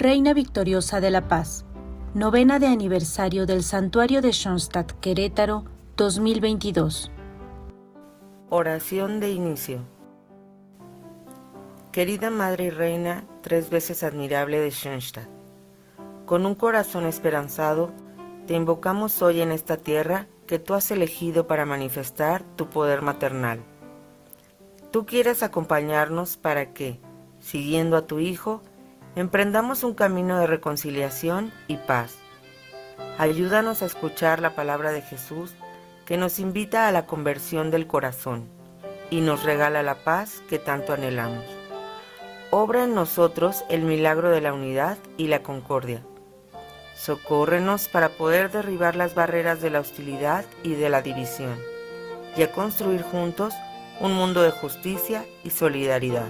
Reina Victoriosa de la Paz, novena de aniversario del Santuario de Schoenstatt Querétaro 2022. Oración de inicio. Querida Madre y Reina, tres veces admirable de Schoenstatt, con un corazón esperanzado, te invocamos hoy en esta tierra que tú has elegido para manifestar tu poder maternal. Tú quieres acompañarnos para que, siguiendo a tu Hijo, emprendamos un camino de reconciliación y paz. Ayúdanos a escuchar la palabra de Jesús que nos invita a la conversión del corazón y nos regala la paz que tanto anhelamos. Obra en nosotros el milagro de la unidad y la concordia. Socórrenos para poder derribar las barreras de la hostilidad y de la división y a construir juntos un mundo de justicia y solidaridad.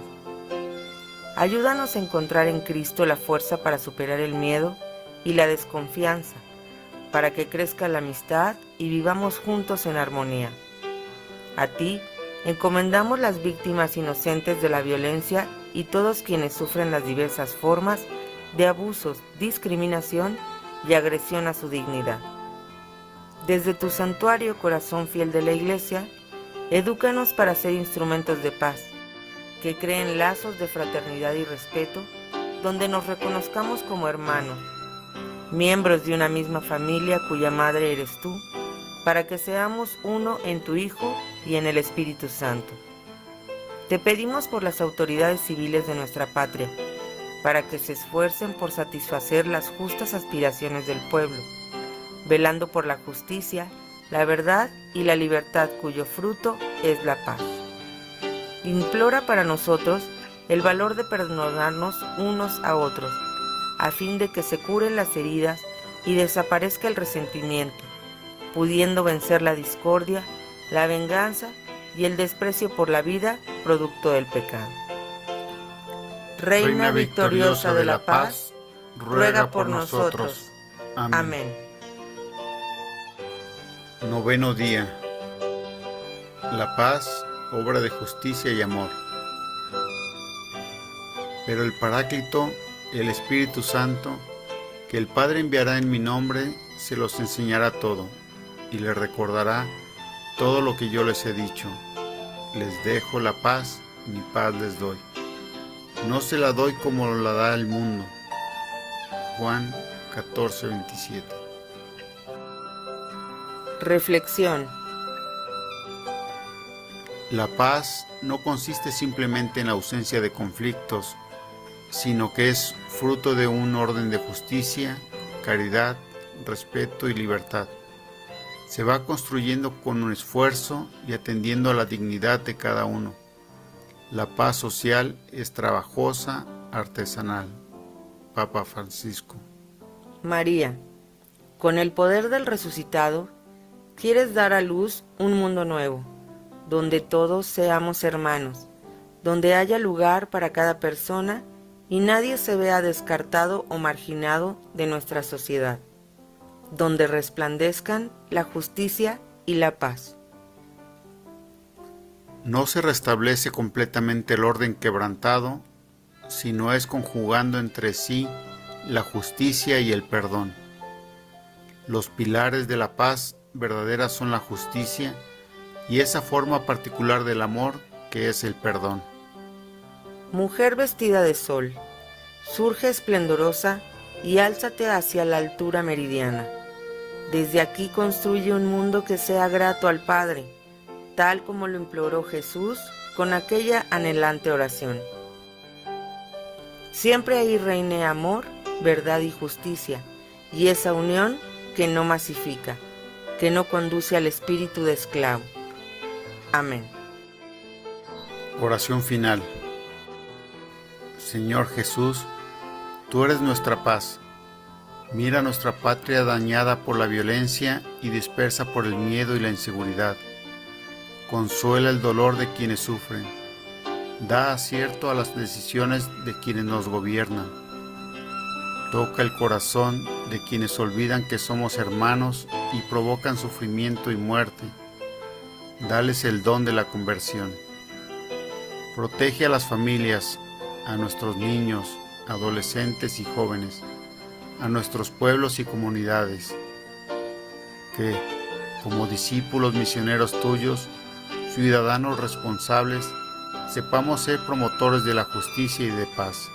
Ayúdanos a encontrar en Cristo la fuerza para superar el miedo y la desconfianza, para que crezca la amistad y vivamos juntos en armonía. A ti encomendamos las víctimas inocentes de la violencia y todos quienes sufren las diversas formas de abusos, discriminación y agresión a su dignidad. Desde tu santuario corazón fiel de la Iglesia, edúcanos para ser instrumentos de paz que creen lazos de fraternidad y respeto, donde nos reconozcamos como hermanos, miembros de una misma familia cuya madre eres tú, para que seamos uno en tu Hijo y en el Espíritu Santo. Te pedimos por las autoridades civiles de nuestra patria, para que se esfuercen por satisfacer las justas aspiraciones del pueblo, velando por la justicia, la verdad y la libertad cuyo fruto es la paz implora para nosotros el valor de perdonarnos unos a otros, a fin de que se curen las heridas y desaparezca el resentimiento, pudiendo vencer la discordia, la venganza y el desprecio por la vida producto del pecado. Reina, victoriosa de la paz, ruega por nosotros. Amén. Noveno día. La paz obra de justicia y amor. Pero el Paráclito, el Espíritu Santo, que el Padre enviará en mi nombre, se los enseñará todo y les recordará todo lo que yo les he dicho. Les dejo la paz, mi paz les doy. No se la doy como la da el mundo. Juan 14, 27. Reflexión la paz no consiste simplemente en la ausencia de conflictos, sino que es fruto de un orden de justicia, caridad, respeto y libertad. Se va construyendo con un esfuerzo y atendiendo a la dignidad de cada uno. La paz social es trabajosa, artesanal. Papa Francisco. María, con el poder del resucitado, quieres dar a luz un mundo nuevo donde todos seamos hermanos, donde haya lugar para cada persona y nadie se vea descartado o marginado de nuestra sociedad, donde resplandezcan la justicia y la paz. No se restablece completamente el orden quebrantado, sino es conjugando entre sí la justicia y el perdón. Los pilares de la paz verdadera son la justicia y esa forma particular del amor que es el perdón. Mujer vestida de sol, surge esplendorosa y álzate hacia la altura meridiana. Desde aquí construye un mundo que sea grato al Padre, tal como lo imploró Jesús con aquella anhelante oración. Siempre ahí reine amor, verdad y justicia, y esa unión que no masifica, que no conduce al espíritu de esclavo. Amén. Oración final. Señor Jesús, tú eres nuestra paz. Mira nuestra patria dañada por la violencia y dispersa por el miedo y la inseguridad. Consuela el dolor de quienes sufren. Da acierto a las decisiones de quienes nos gobiernan. Toca el corazón de quienes olvidan que somos hermanos y provocan sufrimiento y muerte dales el don de la conversión. Protege a las familias, a nuestros niños, adolescentes y jóvenes, a nuestros pueblos y comunidades, que, como discípulos misioneros tuyos, ciudadanos responsables, sepamos ser promotores de la justicia y de paz,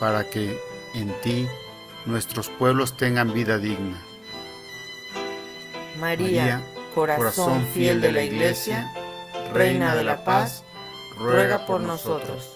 para que en ti nuestros pueblos tengan vida digna. María, corazón fiel de la Iglesia, Reina de la Paz, ruega por nosotros.